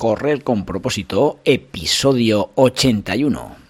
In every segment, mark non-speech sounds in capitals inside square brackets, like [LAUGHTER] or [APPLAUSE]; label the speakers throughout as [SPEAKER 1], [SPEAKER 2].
[SPEAKER 1] Correr con propósito, episodio 81.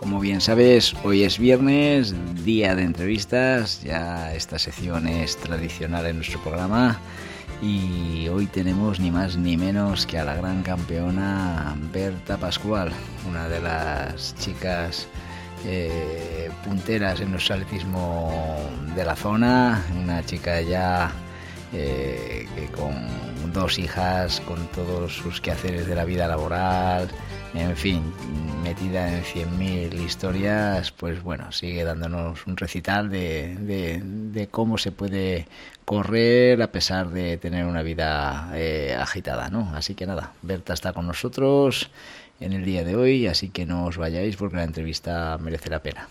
[SPEAKER 1] Como bien sabes, hoy es viernes, día de entrevistas, ya esta sección es tradicional en nuestro programa y hoy tenemos ni más ni menos que a la gran campeona Berta Pascual, una de las chicas eh, punteras en nuestro atletismo de la zona, una chica ya eh, que con dos hijas, con todos sus quehaceres de la vida laboral, en fin, metida en 100.000 historias, pues bueno, sigue dándonos un recital de, de, de, cómo se puede correr a pesar de tener una vida eh, agitada, ¿no? Así que nada, Berta está con nosotros en el día de hoy, así que no os vayáis porque la entrevista merece la pena.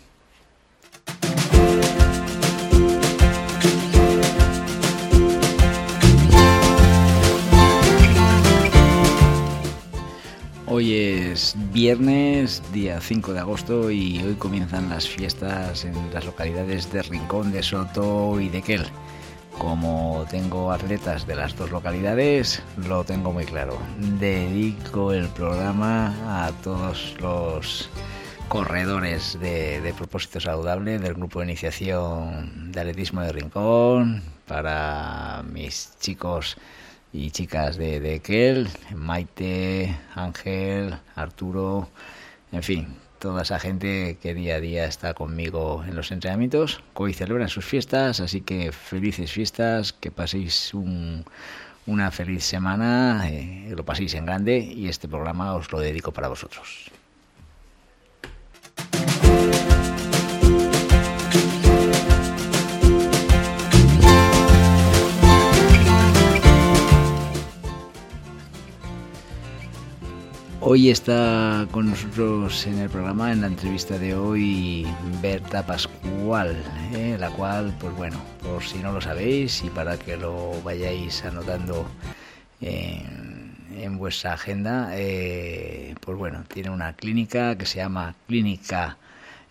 [SPEAKER 1] Hoy es viernes, día 5 de agosto, y hoy comienzan las fiestas en las localidades de Rincón de Soto y de Quel. Como tengo atletas de las dos localidades, lo tengo muy claro. Dedico el programa a todos los corredores de, de propósito saludable del grupo de iniciación de atletismo de Rincón, para mis chicos y chicas de, de Kel, Maite, Ángel, Arturo, en fin, toda esa gente que día a día está conmigo en los entrenamientos. Hoy celebran sus fiestas, así que felices fiestas, que paséis un, una feliz semana, eh, lo paséis en grande y este programa os lo dedico para vosotros. Hoy está con nosotros en el programa, en la entrevista de hoy, Berta Pascual, ¿eh? la cual, pues bueno, por si no lo sabéis y para que lo vayáis anotando en, en vuestra agenda, eh, pues bueno, tiene una clínica que se llama Clínica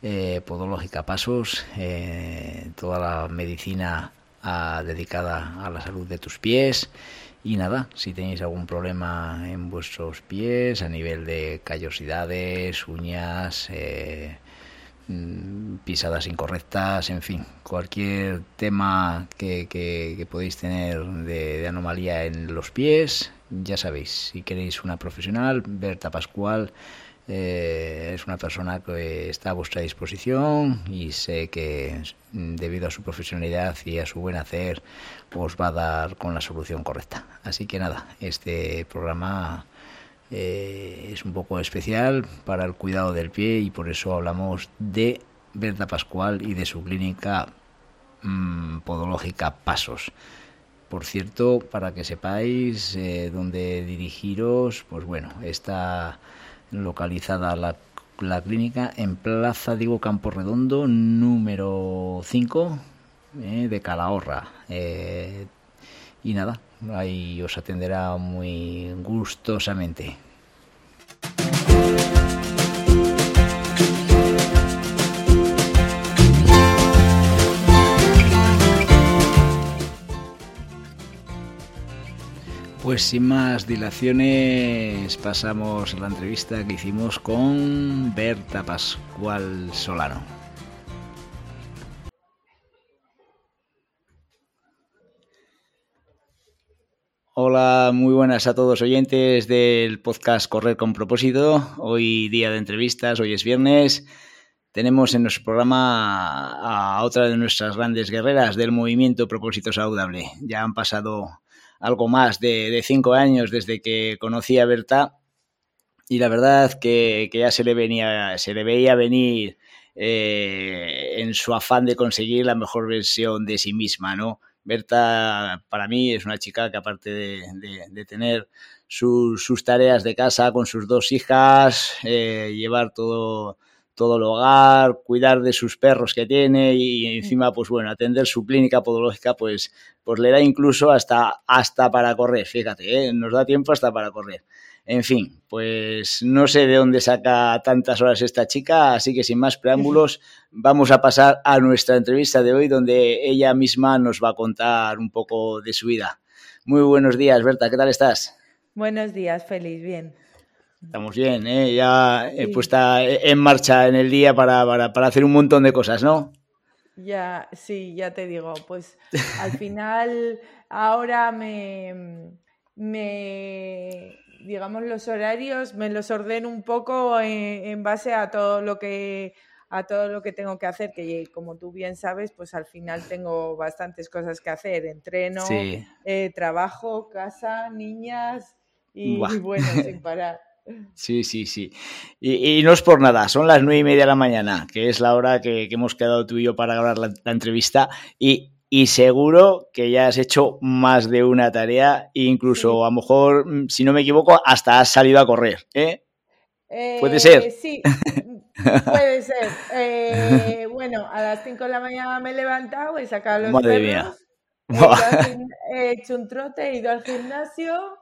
[SPEAKER 1] eh, Podológica Pasos, toda la medicina ah, dedicada a la salud de tus pies. Y nada, si tenéis algún problema en vuestros pies a nivel de callosidades, uñas, eh, pisadas incorrectas, en fin, cualquier tema que podéis tener de, de, anomalía en los pies, ya sabéis, si queréis una profesional, Berta Pascual eh, es una persona que está a vuestra disposición y sé que debido a su profesionalidad y a su buen hacer os va a dar con la solución correcta. Así que nada, este programa eh, es un poco especial para el cuidado del pie y por eso hablamos de Berta Pascual y de su clínica mmm, podológica Pasos. Por cierto, para que sepáis eh, dónde dirigiros, pues bueno, está localizada la, la, clínica en Plaza Diego Campo Redondo, número 5 eh, de Calahorra. Eh, y nada, ahí os atenderá muy gustosamente. Pues sin más dilaciones pasamos a la entrevista que hicimos con Berta Pascual Solano. Hola, muy buenas a todos oyentes del podcast Correr con propósito. Hoy día de entrevistas, hoy es viernes. Tenemos en nuestro programa a otra de nuestras grandes guerreras del movimiento Propósito Saludable. Ya han pasado algo más de, de, cinco años desde que conocí a Berta y la verdad que, que ya se le venía, se le veía venir en su afán de conseguir la mejor versión de sí misma, ¿no? Berta, para mí, es una chica que aparte de, tener sus, tareas de casa con sus dos hijas, llevar todo todo el hogar, cuidar de sus perros que tiene y encima, pues bueno, atender su clínica podológica, pues, pues le da incluso hasta, hasta para correr, fíjate, ¿eh? nos da tiempo hasta para correr. En fin, pues no sé de dónde saca tantas horas esta chica, así que sin más preámbulos, [LAUGHS] vamos a pasar a nuestra entrevista de hoy, donde ella misma nos va a contar un poco de su vida. Muy buenos días, Berta, ¿qué tal estás?
[SPEAKER 2] Buenos días, feliz, bien.
[SPEAKER 1] Estamos bien, ¿eh? ya he puesta en marcha en el día para, hacer un montón de cosas, ¿no?
[SPEAKER 2] Ya, sí, ya te digo, pues al final ahora me, me, digamos, los horarios me los ordeno un poco en, base a todo lo que a todo lo que tengo que hacer, que como tú bien sabes, pues al final tengo bastantes cosas que hacer, entreno, eh, trabajo, casa, niñas y bueno, [LAUGHS] sin parar.
[SPEAKER 1] Sí, sí, sí. Y, no es por nada, son las nueve y media de la mañana, que es la hora que, hemos quedado tú y yo para grabar la, entrevista. Y, seguro que ya has hecho más de una tarea, incluso a lo mejor, mm, si no me equivoco, hasta has salido a correr. ¿eh? puede ser?
[SPEAKER 2] Eh, sí, [LAUGHS] puede ser. Eh, bueno, a las 5 de la mañana me he levantado, he sacado los Madre Mía. he hecho un trote, he ido al gimnasio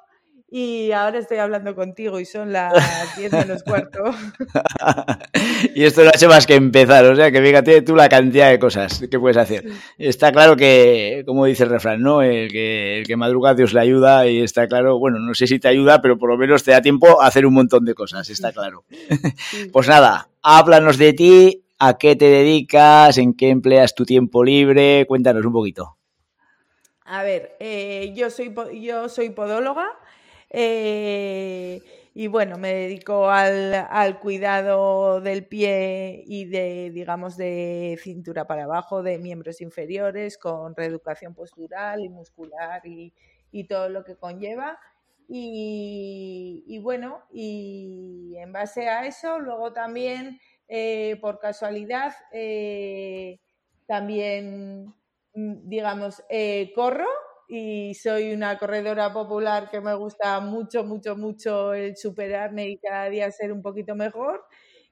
[SPEAKER 2] y ahora estoy hablando contigo y son las [LAUGHS] 10 menos cuarto. [LAUGHS]
[SPEAKER 1] y esto no ha hecho más que empezar, o sea que fíjate tú la cantidad de cosas que puedes hacer. Está claro que, como dice el refrán, ¿no? El que, el que madruga Dios le ayuda y está claro, bueno, no sé si te ayuda, pero por lo menos te da tiempo a hacer un montón de cosas, está claro. [LAUGHS] pues nada, háblanos de ti, a qué te dedicas, en qué empleas tu tiempo libre, cuéntanos un poquito.
[SPEAKER 2] A ver, eh, yo, soy, yo soy podóloga, eh, y bueno, me dedico al, cuidado del pie y de, digamos, de cintura para abajo, de miembros inferiores, con reeducación postural y muscular y, todo lo que conlleva. Y, bueno, y en base a eso, luego también, eh, por casualidad, eh, también, mm, digamos, corro y soy una corredora popular que me gusta mucho, mucho, mucho el superarme y cada día ser un poquito mejor.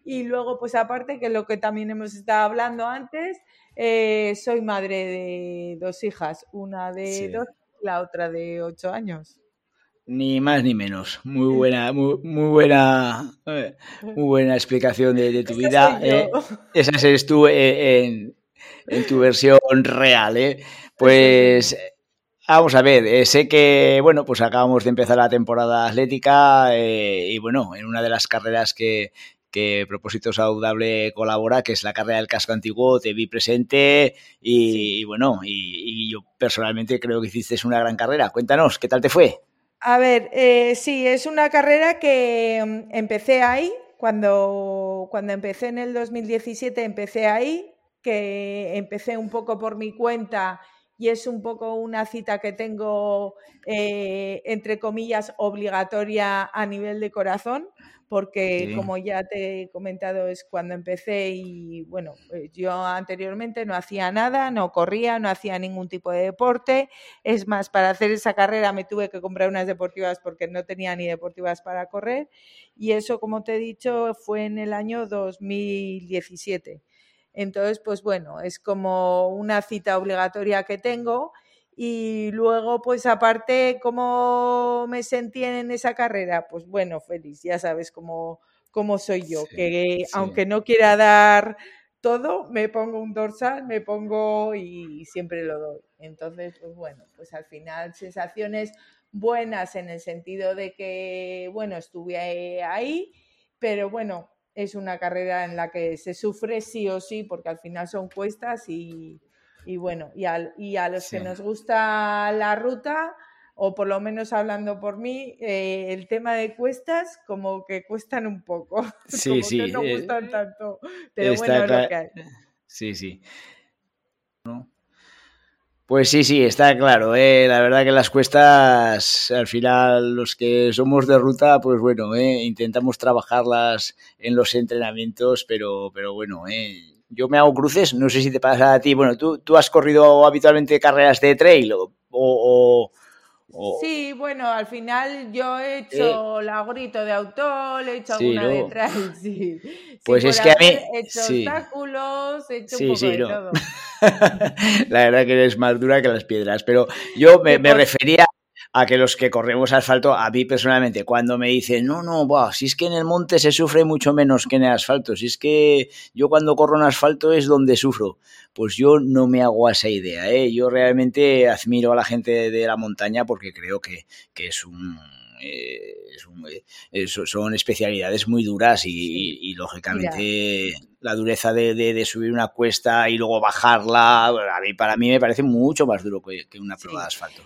[SPEAKER 2] Y luego, pues aparte, que lo que también hemos estado hablando antes, eh, soy madre de dos hijas, una de dos y la otra de ocho años.
[SPEAKER 1] Ni más ni menos. Muy buena, muy, buena, eh, muy buena explicación de, tu vida. Eh. esa es tú en, en, tu versión real, ¿eh? Pues Vamos a ver, eh, sé que, bueno, pues acabamos de empezar la temporada atlética eh, y, bueno, en una de las carreras que, que Propósito Saludable colabora, que es la carrera del casco antiguo, te vi presente y, bueno, y, yo personalmente creo que hiciste una gran carrera. Cuéntanos, ¿qué tal te fue?
[SPEAKER 2] A ver, eh, sí, es una carrera que mm, empecé ahí, cuando, cuando empecé en el 2017 empecé ahí, que empecé un poco por mi cuenta y es un poco una cita que tengo, eh, entre comillas, obligatoria a nivel de corazón, porque como ya te he comentado es cuando empecé y bueno, pues yo anteriormente no hacía nada, no corría, no hacía ningún tipo de deporte. Es más, para hacer esa carrera me tuve que comprar unas deportivas porque no tenía ni deportivas para correr y eso, como te he dicho, fue en el año 2017. Entonces, pues bueno, es como una cita obligatoria que tengo. Y luego, pues aparte, ¿cómo me sentí en esa carrera? Pues bueno, feliz, ya sabes cómo, cómo soy yo, que aunque no quiera dar todo, me pongo un dorsal, me pongo y siempre lo doy. Entonces, pues bueno, pues al final sensaciones buenas en el sentido de que, bueno, estuve ahí, pero bueno, es una carrera en la que se sufre sí o sí, porque al final son cuestas y, bueno, y, y, a los que nos gusta la ruta, o por lo menos hablando por mí, eh, el tema de cuestas como que cuestan un poco. [LAUGHS] Sí, sí. no eh, gustan tanto. Pero bueno, lo que hay.
[SPEAKER 1] Sí, sí. Pues sí, sí, está claro. ¿eh? La verdad que las cuestas, al final, los que somos de ruta, pues bueno, ¿eh? intentamos trabajarlas en los entrenamientos, pero, pero bueno, ¿eh? yo me hago cruces, no sé si te pasa a ti, bueno, tú, tú has corrido habitualmente carreras de trail o,
[SPEAKER 2] Sí, bueno, al final yo he hecho eh, la grito de autor, he hecho alguna de trail, [LAUGHS] sí.
[SPEAKER 1] Pues es que a mí...
[SPEAKER 2] He hecho obstáculos, he hecho un poco de todo. [LAUGHS]
[SPEAKER 1] la verdad que eres más dura que las piedras, pero yo me, me refería a que los que corremos asfalto, a mí personalmente, cuando me dicen, no, no, si es que en el monte se sufre mucho menos que en el asfalto, si es que yo cuando corro en asfalto es donde sufro, pues yo no me hago esa idea, ¿eh? yo realmente admiro a la gente de la montaña porque creo que, que es un eh, eh, son especialidades muy duras y, lógicamente la dureza de, subir una cuesta y luego bajarla, a mí, para mí me parece mucho más duro que, una prueba de asfalto.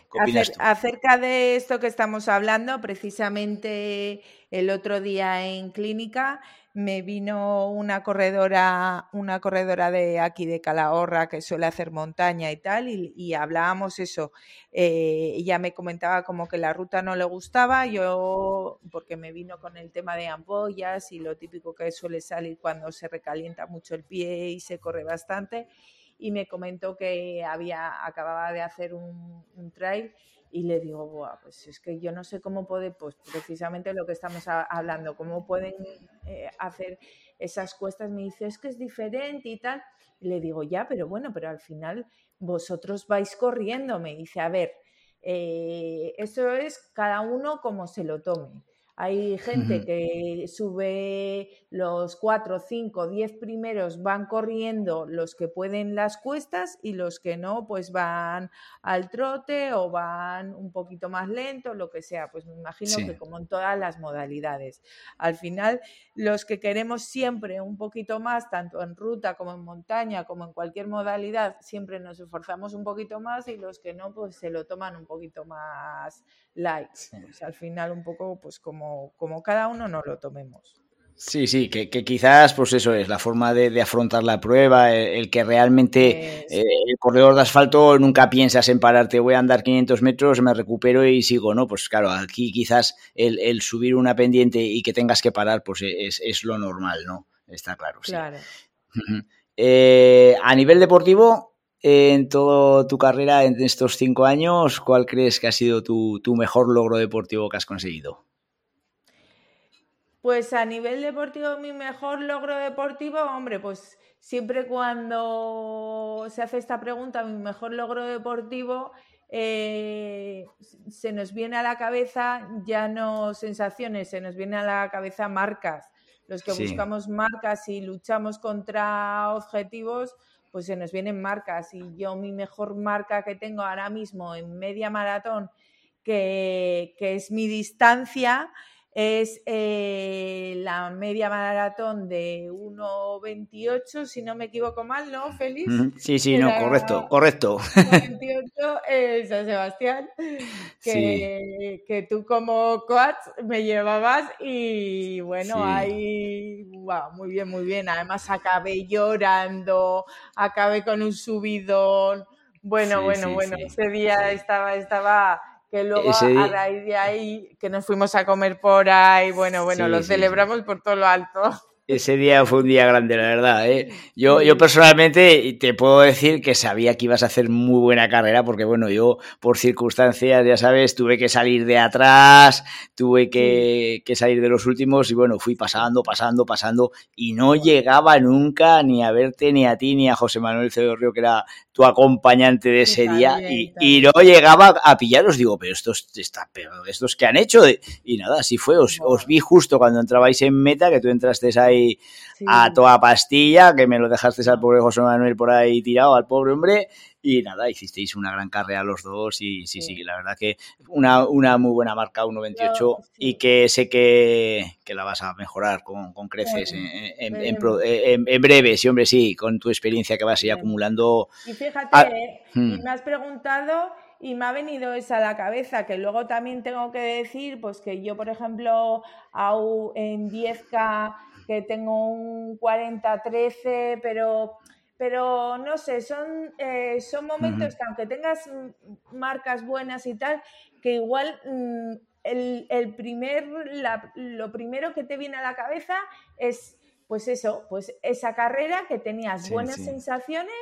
[SPEAKER 2] Acerca de esto que estamos hablando, precisamente el otro día en clínica me vino una corredora, una corredora de aquí de Calahorra que suele hacer montaña y tal, y, hablábamos eso. Eh, ella me comentaba como que la ruta no le gustaba, yo, porque me vino con el tema de ampollas y lo típico que suele salir cuando se recalienta mucho el pie y se corre bastante, y me comentó que había, acababa de hacer un, un trail y le digo, Buah, pues es que yo no sé cómo puede, pues precisamente lo que estamos hablando, cómo pueden eh, hacer esas cuestas. Me dice, es que es diferente y tal. Y le digo, ya, pero bueno, pero al final vosotros vais corriendo. Me dice, a ver, eh, eso es cada uno como se lo tome. Hay gente que sube los cuatro, cinco, diez primeros, van corriendo los que pueden las cuestas y los que no, pues van al trote o van un poquito más lento, lo que sea. Pues me imagino que como en todas las modalidades. Al final, los que queremos siempre un poquito más, tanto en ruta como en montaña, como en cualquier modalidad, siempre nos esforzamos un poquito más y los que no, pues se lo toman un poquito más light. Pues al final un poco pues como, como cada uno nos lo tomemos.
[SPEAKER 1] Sí, sí, que, quizás, pues eso es, la forma de, afrontar la prueba, el, que realmente eh, el corredor de asfalto nunca piensas en pararte, voy a andar 500 metros, me recupero y sigo, ¿no? Pues claro, aquí quizás el, subir una pendiente y que tengas que parar, pues es, es lo normal, ¿no? Está claro, sí. Claro. Eh, a nivel deportivo, en toda tu carrera, en estos cinco años, ¿cuál crees que ha sido tu, mejor logro deportivo que has conseguido?
[SPEAKER 2] Pues a nivel deportivo, mi mejor logro deportivo, hombre, pues siempre cuando se hace esta pregunta, mi mejor logro deportivo, eh, se nos viene a la cabeza ya no sensaciones, se nos viene a la cabeza marcas. Los que buscamos marcas y luchamos contra objetivos, pues se nos vienen marcas y yo mi mejor marca que tengo ahora mismo en media maratón, que, que es mi distancia, es eh, la media maratón de 1.28, si no me equivoco mal, ¿no, Félix?
[SPEAKER 1] Sí, sí, no, correcto, correcto.
[SPEAKER 2] 1.28 [LAUGHS] es San Sebastián, que, que, tú como coach me llevabas y bueno, ahí, wow, muy bien, muy bien. Además acabé llorando, acabé con un subidón. Bueno, bueno, bueno, ese día estaba, estaba que luego a raíz de ahí que nos fuimos a comer por ahí, bueno, bueno, lo celebramos por todo lo alto.
[SPEAKER 1] Ese día fue un día grande, la verdad. ¿eh? Yo, yo personalmente te puedo decir que sabía que ibas a hacer muy buena carrera, porque bueno, yo por circunstancias, ya sabes, tuve que salir de atrás, tuve que, que salir de los últimos y bueno, fui pasando, pasando, pasando y no llegaba nunca ni a verte, ni a ti, ni a José Manuel Cedorrio, que era tu acompañante de ese día, y, y, no llegaba a pillaros. Digo, pero estos, está, pero estos que han hecho, y nada, así fue. Os, os vi justo cuando entrabais en meta, que tú entraste ahí a toda pastilla, que me lo dejaste al pobre José Manuel por ahí tirado, al pobre hombre, y nada, hicisteis una gran carrera los dos y sí, sí, la verdad que una, una muy buena marca 1.28 y que sé que, la vas a mejorar con, creces en, en, breve, sí, hombre, sí, con tu experiencia que vas a ir acumulando.
[SPEAKER 2] Y fíjate, ah, hmm. me has preguntado y me ha venido esa a la cabeza, que luego también tengo que decir, pues que yo, por ejemplo, en 10K que tengo un 40-13, pero, pero no sé, son, eh, son momentos que aunque tengas marcas buenas y tal, que igual mm, el, primer, lo primero que te viene a la cabeza es pues eso, pues esa carrera que tenías buenas sensaciones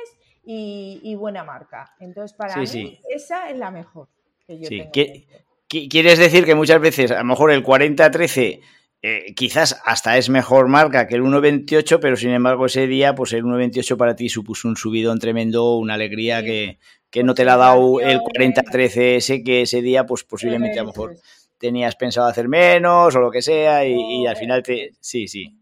[SPEAKER 2] y, buena marca. Entonces, para mí, esa es la mejor que yo tengo.
[SPEAKER 1] ¿Quieres decir que muchas veces, a lo mejor el 40-13 eh, quizás hasta es mejor marca que el 1.28, pero sin embargo ese día, pues el 1.28 para ti supuso un subidón tremendo, una alegría que, no te la ha dado el 40-13 ese, que ese día, pues posiblemente a lo mejor tenías pensado hacer menos o lo que sea, y, y al final te... Sí, sí.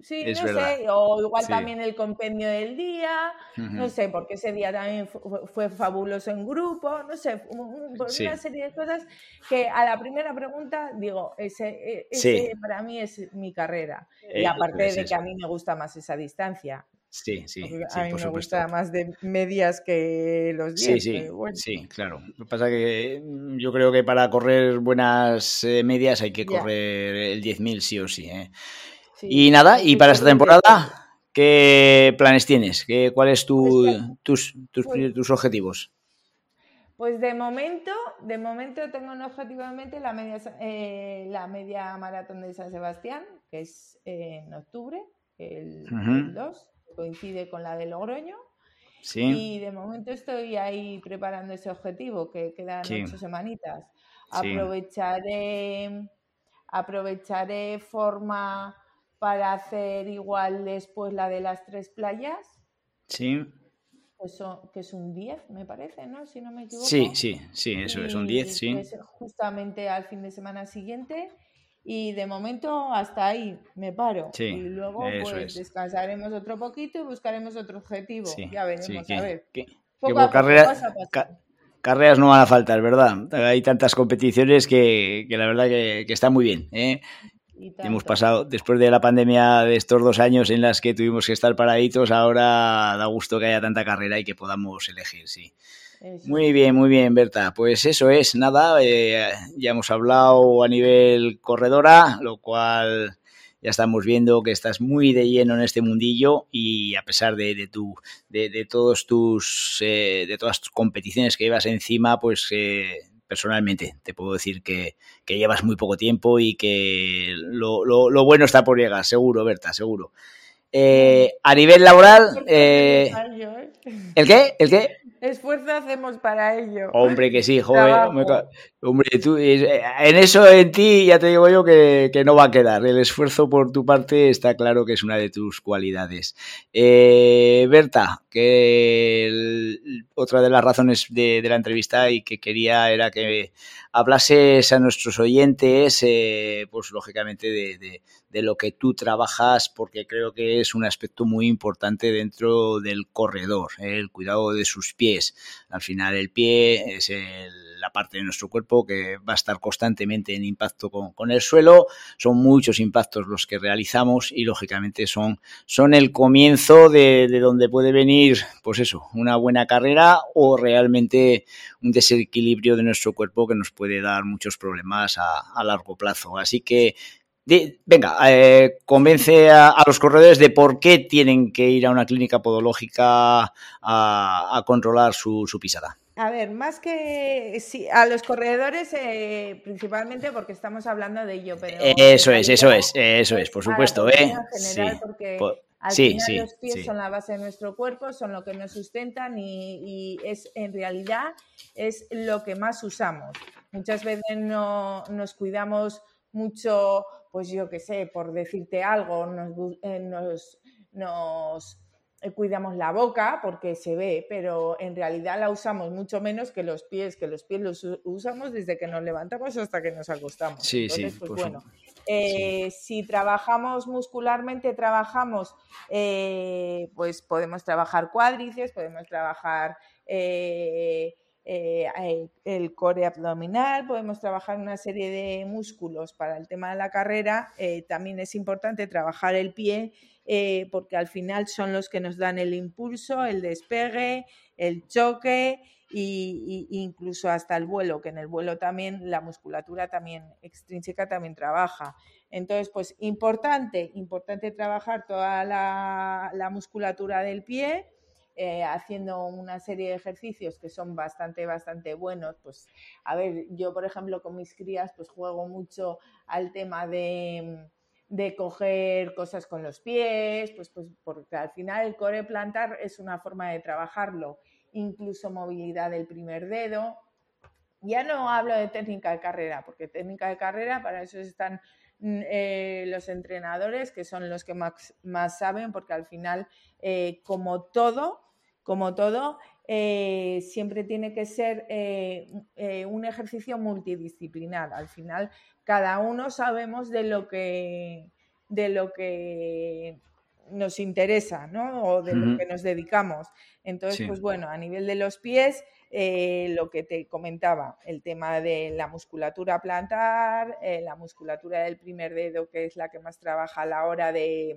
[SPEAKER 2] Sí, no sé, o igual también el compendio del día, no sé, porque ese día también fue, fabuloso en grupo, no sé, una serie de cosas que a la primera pregunta digo, ese, e, para mí es mi carrera. y eh, aparte de que a mí me gusta más esa distancia.
[SPEAKER 1] Sí, sí.
[SPEAKER 2] a mí me gusta más de medias que los 10.
[SPEAKER 1] Sí, sí, sí, claro. Lo que pasa es que mm, yo creo que para correr buenas eh, medias hay que correr el 10.000 sí o sí. ¿eh? Y nada, y para esta temporada, ¿qué planes tienes? ¿Qué, ¿Cuáles tu, pues tus, pues tus, objetivos?
[SPEAKER 2] Pues de momento, de momento tengo un objetivo en mente la media, eh, la media maratón de San Sebastián, que es en octubre, el, 2, coincide con la de Logroño. Sí. Y de momento estoy ahí preparando ese objetivo, que quedan ocho semanitas. Aprovecharé, aprovecharé forma para hacer igual después la de las tres playas.
[SPEAKER 1] Sí.
[SPEAKER 2] Pues que es un 10, me parece, ¿no? Si no me equivoco.
[SPEAKER 1] Sí, sí, sí, eso es un 10, sí.
[SPEAKER 2] justamente al fin de semana siguiente. Y de momento hasta ahí me paro.
[SPEAKER 1] Sí,
[SPEAKER 2] y luego pues descansaremos otro poquito y buscaremos otro objetivo. ya veremos, a ver. Que,
[SPEAKER 1] carreras no van a faltar, ¿verdad? Hay tantas competiciones que, que la verdad que, que, está muy bien. ¿eh? Hemos pasado, después de la pandemia de estos dos años en las que tuvimos que estar paraditos, ahora da gusto que haya tanta carrera y que podamos elegir, sí. Muy bien, muy bien, Berta. Pues eso es, nada, eh, ya hemos hablado a nivel corredora, lo cual ya estamos viendo que estás muy de lleno en este mundillo y a pesar de, tu, de, todos tus, eh, de todas tus competiciones que llevas encima, pues eh, personalmente te puedo decir que, llevas muy poco tiempo y que lo, bueno está por llegar, seguro, Berta, seguro. Eh, a nivel laboral, eh, ¿el qué? ¿El qué?
[SPEAKER 2] Esfuerzo hacemos para ello.
[SPEAKER 1] Hombre, que sí, joven. Hombre, tú, en eso en ti ya te digo yo que, no va a quedar. El esfuerzo por tu parte está claro que es una de tus cualidades. Eh, Berta, que otra de las razones de, la entrevista y que quería era que hablases a nuestros oyentes, eh, pues lógicamente de, lo que tú trabajas, porque creo que es un aspecto muy importante dentro del corredor, el cuidado de sus pies. Al final el pie es la parte de nuestro cuerpo que va a estar constantemente en impacto con, el suelo. Son muchos impactos los que realizamos y lógicamente son, son el comienzo de, de donde puede venir, pues eso, una buena carrera o realmente un desequilibrio de nuestro cuerpo que nos puede dar muchos problemas a, largo plazo. Así que venga, eh, convence a, los corredores de por qué tienen que ir a una clínica podológica a, controlar su, pisada.
[SPEAKER 2] A ver, más que sí, a los corredores, eh, principalmente porque estamos hablando de ello. Pero
[SPEAKER 1] eso es, eso es, eso es, por supuesto. ¿eh?
[SPEAKER 2] Al final los pies son la base de nuestro cuerpo, son lo que nos sustentan y, es en realidad es lo que más usamos. Muchas veces no nos cuidamos mucho, pues yo qué sé, por decirte algo, nos, eh, nos eh, cuidamos la boca porque se ve, pero en realidad la usamos mucho menos que los pies, que los pies los usamos desde que nos levantamos hasta que nos acostamos.
[SPEAKER 1] Sí, sí.
[SPEAKER 2] Pues bueno, eh, si trabajamos muscularmente, trabajamos, eh, pues podemos trabajar cuádriceps, podemos trabajar el core abdominal, podemos trabajar una serie de músculos para el tema de la carrera. también es importante trabajar el pie eh, porque al final son los que nos dan el impulso, el despegue, el choque e incluso hasta el vuelo, que en el vuelo también la musculatura también extrínseca también trabaja. Entonces, pues importante, importante trabajar toda la, musculatura del pie. Eh, haciendo una serie de ejercicios que son bastante, bastante buenos. Pues, a ver, yo, por ejemplo, con mis crías, pues juego mucho al tema de, de coger cosas con los pies, pues, pues porque al final el core plantar es una forma de trabajarlo, incluso movilidad del primer dedo. Ya no hablo de técnica de carrera, porque técnica de carrera para eso están mm, eh, los entrenadores, que son los que más, más saben, porque al final, eh, como todo, como todo, eh, siempre tiene que ser un ejercicio multidisciplinar. Al final, cada uno sabemos de lo que, de lo que nos interesa, ¿no? O de lo que nos dedicamos. Entonces, pues bueno, a nivel de los pies, eh, lo que te comentaba, el tema de la musculatura plantar, eh, la musculatura del primer dedo, que es la que más trabaja a la hora de,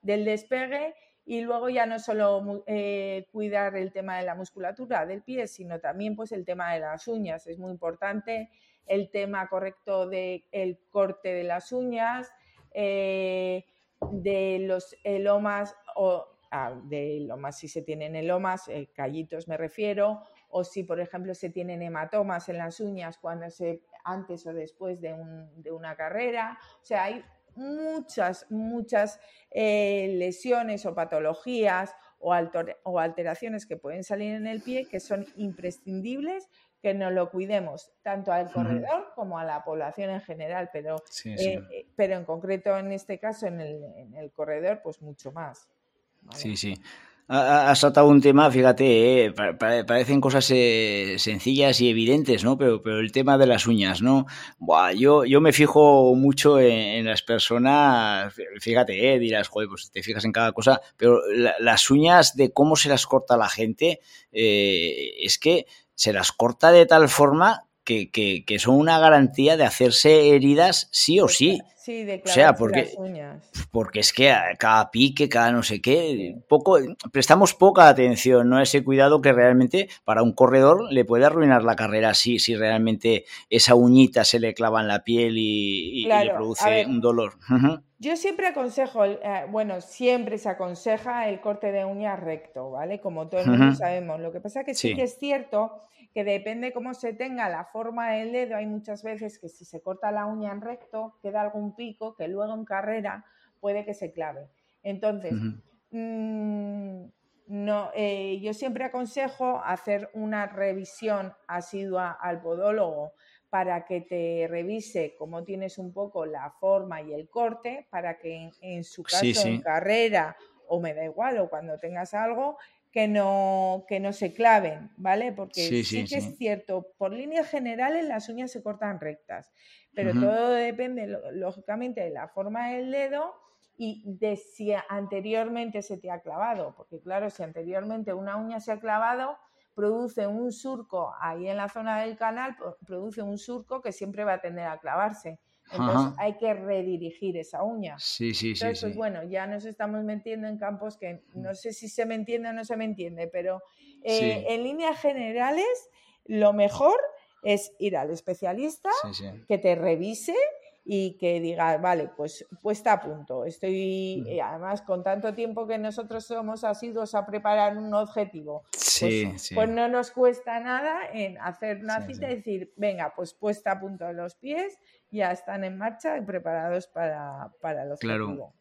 [SPEAKER 2] del despegue, y luego ya no solo eh, cuidar el tema de la musculatura del pie, sino también pues el tema de las uñas. Es muy importante el tema correcto del el corte de las uñas, eh, de los elomas o ah, de elomas si se tienen elomas, eh, callitos me refiero, o si por ejemplo se tienen hematomas en las uñas cuando se antes o después de, una carrera. O sea, hay muchas, muchas eh, lesiones o patologías o, o alteraciones que pueden salir en el pie que son imprescindibles que nos lo cuidemos tanto al corredor como a la población en general, pero, eh, eh, pero en concreto en este caso en el, en el corredor pues mucho más.
[SPEAKER 1] Sí, sí. Has tratado un tema, fíjate, eh, parecen cosas sencillas y evidentes, ¿no? Pero, el tema de las uñas, ¿no? yo, yo me fijo mucho en, las personas, fíjate, dirás, joder, pues te fijas en cada cosa, pero las uñas de cómo se las corta la gente, es que se las corta de tal forma que, que, son una garantía de hacerse heridas sí o sí.
[SPEAKER 2] Sí, de o sea, porque, las uñas.
[SPEAKER 1] porque es que cada pique, cada no sé qué, poco, prestamos poca atención a ese cuidado que realmente para un corredor le puede arruinar la carrera si, si realmente esa uñita se le clava en la piel y, le produce un dolor.
[SPEAKER 2] Yo siempre aconsejo, eh, bueno, siempre se aconseja el corte de uña recto, ¿vale? Como todos sabemos. Lo que pasa es que sí. que es cierto que depende cómo se tenga la forma del dedo, hay muchas veces que si se corta la uña en recto, queda algún pico que luego en carrera puede que se clave. Entonces, mm, no, eh, yo siempre aconsejo hacer una revisión asidua al podólogo para que te revise cómo tienes un poco la forma y el corte, para que en, su caso en carrera o me da igual o cuando tengas algo, que no, que no se claven, ¿vale? Porque sí, que es cierto, por líneas generales las uñas se cortan rectas, pero todo depende, lógicamente, de la forma del dedo y de si anteriormente se te ha clavado, porque claro, si anteriormente una uña se ha clavado, produce un surco ahí en la zona del canal, produce un surco que siempre va a tender a clavarse. Entonces hay que redirigir esa uña.
[SPEAKER 1] Sí, sí,
[SPEAKER 2] Entonces,
[SPEAKER 1] sí,
[SPEAKER 2] pues bueno, ya nos estamos metiendo en campos que no sé si se me entiende o no se me entiende, pero eh, en líneas generales lo mejor es ir al especialista que te revise y que diga, vale, pues puesta a punto. Estoy, mm. además, con tanto tiempo que nosotros somos asiduos a preparar un objetivo, pues, pues, no nos cuesta nada en hacer una cita y decir, venga, pues puesta a punto los pies, ya están en marcha y preparados para, para el objetivo.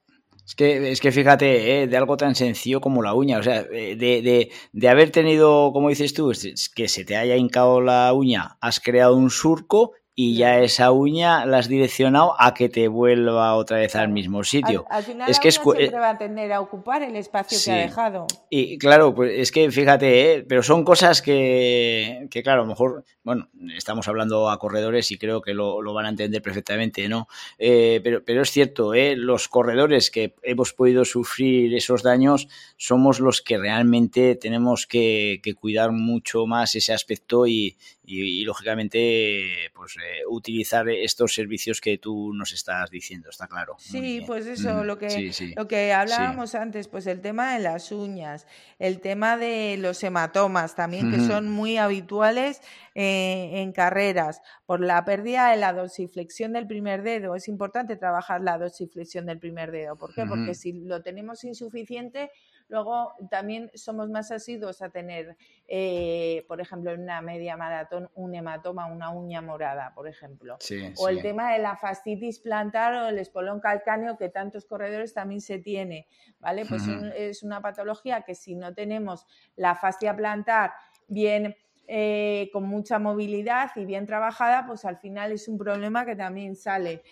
[SPEAKER 1] Es que, es que fíjate, eh, de algo tan sencillo como la uña, o sea, de, de, de, haber tenido, como dices tú, que se te haya hincado la uña, has creado un surco y ya esa uña la has direccionado a que te vuelva otra vez al mismo sitio.
[SPEAKER 2] Al, final es que es, siempre eh, va a tender a ocupar el espacio que ha dejado.
[SPEAKER 1] Y claro, pues es que fíjate, ¿eh? pero son cosas que, que, claro, a lo mejor, bueno, estamos hablando a corredores y creo que lo, lo van a entender perfectamente, ¿no? Eh, pero, pero es cierto, ¿eh? los corredores que hemos podido sufrir esos daños somos los que realmente tenemos que, que cuidar mucho más ese aspecto y, y, lógicamente pues eh, utilizar estos servicios que tú nos estás diciendo, está claro.
[SPEAKER 2] Sí, pues eso, lo que, lo que hablábamos antes, pues el tema de las uñas, el tema de los hematomas también, que son muy habituales eh, en carreras, por la pérdida de la dorsiflexión del primer dedo. Es importante trabajar la dorsiflexión del primer dedo. ¿Por qué? Porque si lo tenemos insuficiente, Luego también somos más asiduos a tener, eh, por ejemplo, en una media maratón, un hematoma, una uña morada, por ejemplo. o el tema de la fascitis plantar o el espolón calcáneo que tantos corredores también se tiene, ¿vale? Pues es una patología que si no tenemos la fascia plantar bien eh, con mucha movilidad y bien trabajada, pues al final es un problema que también sale.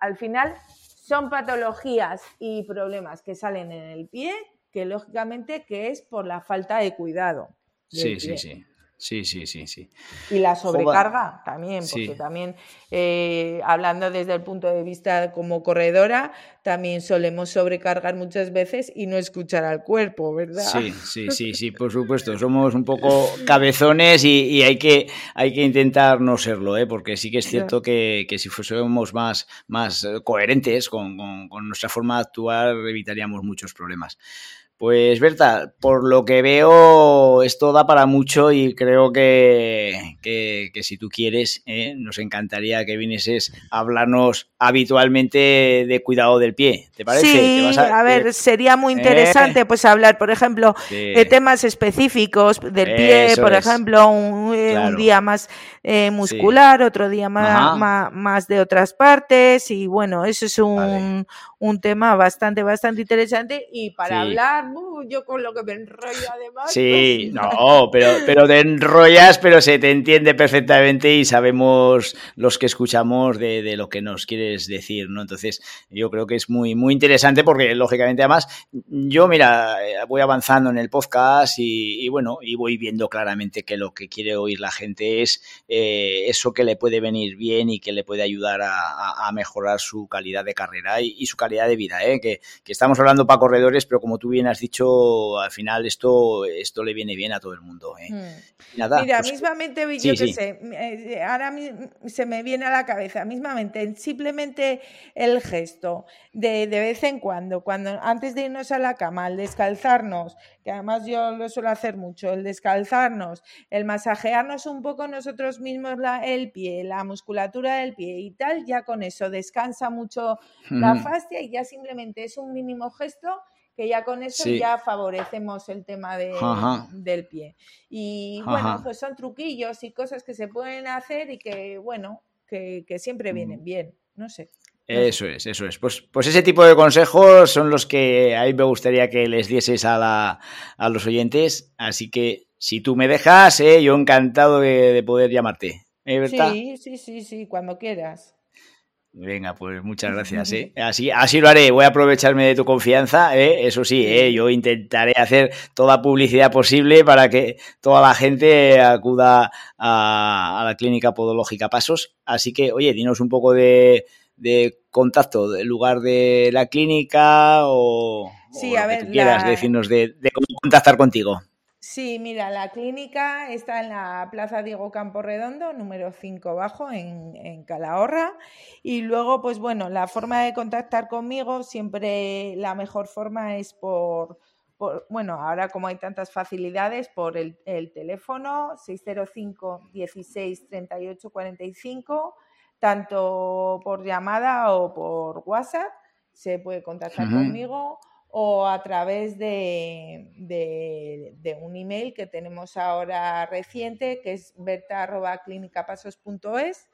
[SPEAKER 2] al final son patologías y problemas que salen en el pie, que lógicamente que es por la falta de cuidado.
[SPEAKER 1] Sí, sí, sí. Sí, sí, sí, sí.
[SPEAKER 2] Y la sobrecarga también, porque también, eh, hablando desde el punto de vista como corredora, también solemos sobrecargar muchas veces y no escuchar al cuerpo, ¿verdad?
[SPEAKER 1] Sí, sí, [LAUGHS] sí, sí, por supuesto. Somos un poco cabezones y, hay, que, hay que intentar no serlo, ¿eh? porque sí que es cierto que, si fuésemos más, más coherentes con, con nuestra forma de actuar, evitaríamos muchos problemas. Pues Berta, por lo que veo, esto da para mucho y creo que, que, si tú quieres, eh, nos encantaría que vinieses a hablarnos habitualmente de cuidado del pie. ¿Te parece?
[SPEAKER 2] Sí, a, ver, sería muy interesante eh. pues hablar, por ejemplo, de temas específicos del pie, por ejemplo, un, eh, día más muscular, otro día más, más, de otras partes y bueno, eso es un, un tema bastante, bastante interesante y para hablar, uh, yo con lo que me enrollo además.
[SPEAKER 1] Sí, pues, no, pero, pero te enrollas, pero se te entiende perfectamente y sabemos los que escuchamos de, de, lo que nos quieres decir, ¿no? Entonces, yo creo que es muy, muy interesante porque, lógicamente, además, yo, mira, voy avanzando en el podcast y, bueno, y voy viendo claramente que lo que quiere oír la gente es eh, eso que le puede venir bien y que le puede ayudar a, a, mejorar su calidad de carrera y, y su calidad de vida, ¿eh? que, estamos hablando para corredores, pero como tú bien has dicho, al final esto, esto le viene bien a todo el mundo. ¿eh?
[SPEAKER 2] Hmm. Mira, pues, mismamente, yo qué sé, eh, ahora se me viene a la cabeza, mismamente, simplemente el gesto de, de vez en cuando, cuando antes de irnos a la cama, al descalzarnos, que además yo lo suelo hacer mucho, el descalzarnos, el masajearnos un poco nosotros mismos la, el pie, la musculatura del pie y tal, ya con eso descansa mucho la fascia y ya simplemente es un mínimo gesto que ya con eso ya favorecemos el tema de, del pie. Y bueno, pues son truquillos y cosas que se pueden hacer y que, bueno, que, siempre vienen mm. bien, no sé.
[SPEAKER 1] Eso es, eso es. Pues, pues ese tipo de consejos son los que a mí me gustaría que les dieses a, la, a los oyentes. Así que si tú me dejas, eh, yo encantado de, poder llamarte. ¿eh,
[SPEAKER 2] sí, sí, sí, sí, cuando quieras.
[SPEAKER 1] Venga, pues muchas gracias. ¿eh? [LAUGHS] Así, así lo haré. Voy a aprovecharme de tu confianza. ¿eh? Eso sí, ¿eh? yo intentaré hacer toda publicidad posible para que toda la gente acuda a, la clínica podológica Pasos. Así que, oye, dinos un poco de, de contacto, del lugar de la clínica o,
[SPEAKER 2] sí, a ver,
[SPEAKER 1] que quieras decirnos de, cómo contactar contigo.
[SPEAKER 2] Sí, mira, la clínica está en la Plaza Diego Campo Redondo, número 5 bajo, en, Calahorra. Y luego, pues bueno, la forma de contactar conmigo, siempre la mejor forma es por, bueno, ahora como hay tantas facilidades, por el, el teléfono 605 16 38 45 tanto por llamada o por WhatsApp, se puede contactar conmigo o a través de, de, un email que tenemos ahora reciente, que es berta.clinicapasos.es.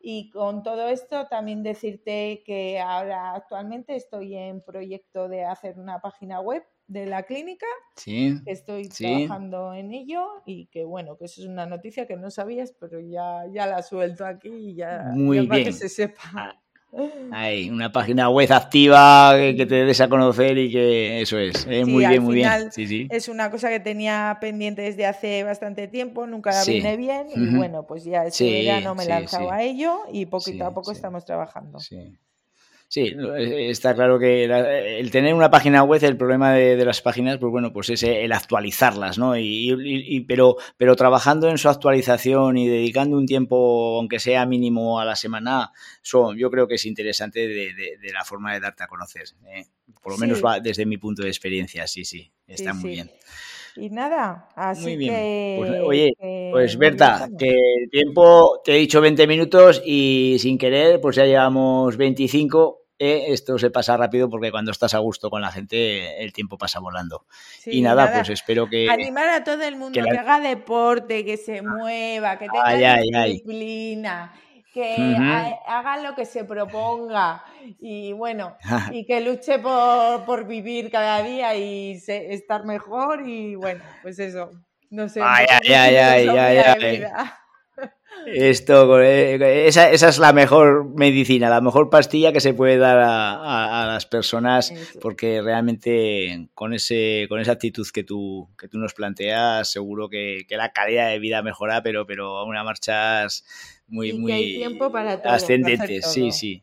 [SPEAKER 2] Y con todo esto también decirte que ahora actualmente estoy en proyecto de hacer una página web de la clínica.
[SPEAKER 1] Sí.
[SPEAKER 2] Estoy trabajando en ello y que bueno, que eso es una noticia que no sabías, pero ya, ya la suelto aquí y ya,
[SPEAKER 1] Muy
[SPEAKER 2] para que se sepa. Ah,
[SPEAKER 1] hay una página web activa que, te des a conocer y que eso es. Eh, muy bien, muy bien.
[SPEAKER 2] Es una cosa que tenía pendiente desde hace bastante tiempo, nunca la vine bien y bueno, pues ya este no me he lanzado a ello y poquito a poco estamos trabajando.
[SPEAKER 1] Sí. Sí, eh, está claro que el tener una página web, el problema de, las páginas, pues bueno, pues es el actualizarlas, ¿no? Y, pero, pero trabajando en su actualización y dedicando un tiempo, aunque sea mínimo a la semana, son, yo creo que es interesante de, la forma de darte a conocer. ¿eh? Por lo menos va desde mi punto de experiencia, sí, sí, está muy bien.
[SPEAKER 2] Y nada, así que...
[SPEAKER 1] Pues, oye, pues Berta, que el tiempo, te he dicho 20 minutos y sin querer, pues ya llevamos 25 eh, esto se pasa rápido porque cuando estás a gusto con la gente el tiempo pasa volando. y nada, pues espero que...
[SPEAKER 2] Animar a todo el mundo que, haga deporte, que se mueva, que tenga disciplina. Que haga lo que se proponga y bueno, [LAUGHS] y que luche por, por, vivir cada día y estar mejor y bueno, pues eso, no sé.
[SPEAKER 1] Ay, ay, ay, ay, ay, [LAUGHS] esto, eh, esa, esa, es la mejor medicina, la mejor pastilla que se puede dar a, a, las personas, porque realmente con ese, con esa actitud que tú, que tú nos planteas, seguro que, que la calidad de vida mejora, pero, pero a una marchas muy, muy
[SPEAKER 2] tiempo para
[SPEAKER 1] ascendente. Sí, sí.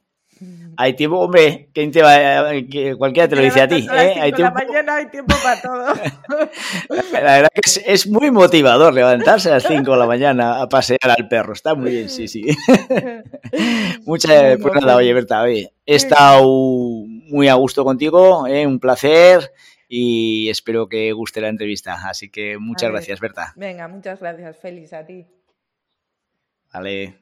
[SPEAKER 1] Hay tiempo, hombre, ¿quién te va que cualquiera te lo dice a ti. ¿eh?
[SPEAKER 2] Hay tiempo... La mañana hay tiempo para todo. [LAUGHS]
[SPEAKER 1] la verdad que es, es, muy motivador levantarse a las 5 de la mañana a pasear al perro. Está muy bien, sí, sí. [LAUGHS] Muchas pues nada, oye, Berta, oye, he estado muy a gusto contigo, ¿eh? un placer y espero que guste la entrevista. Así que muchas gracias, Berta.
[SPEAKER 2] Venga, muchas gracias, Félix, a ti.
[SPEAKER 1] Vale.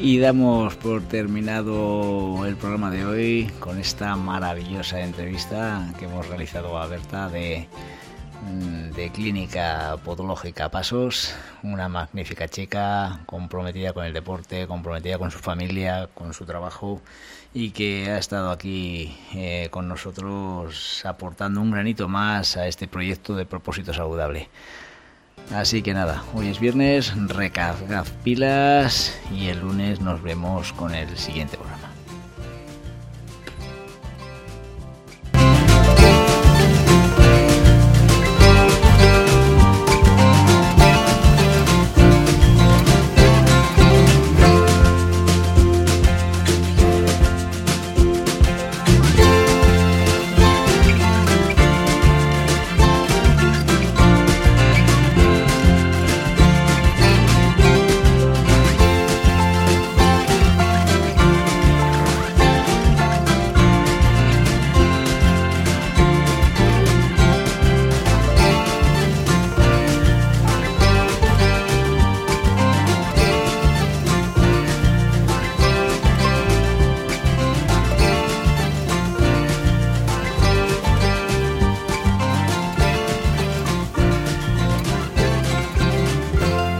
[SPEAKER 1] Y damos por terminado el programa de hoy con esta maravillosa entrevista que hemos realizado a Berta de, mm, de Clínica Podológica Pasos, una magnífica chica comprometida con el deporte, comprometida con su familia, con su trabajo y que ha estado aquí eh, con nosotros aportando un granito más a este proyecto de propósito saludable. Así que nada, hoy es viernes, recargad pilas y el lunes nos vemos con el siguiente programa.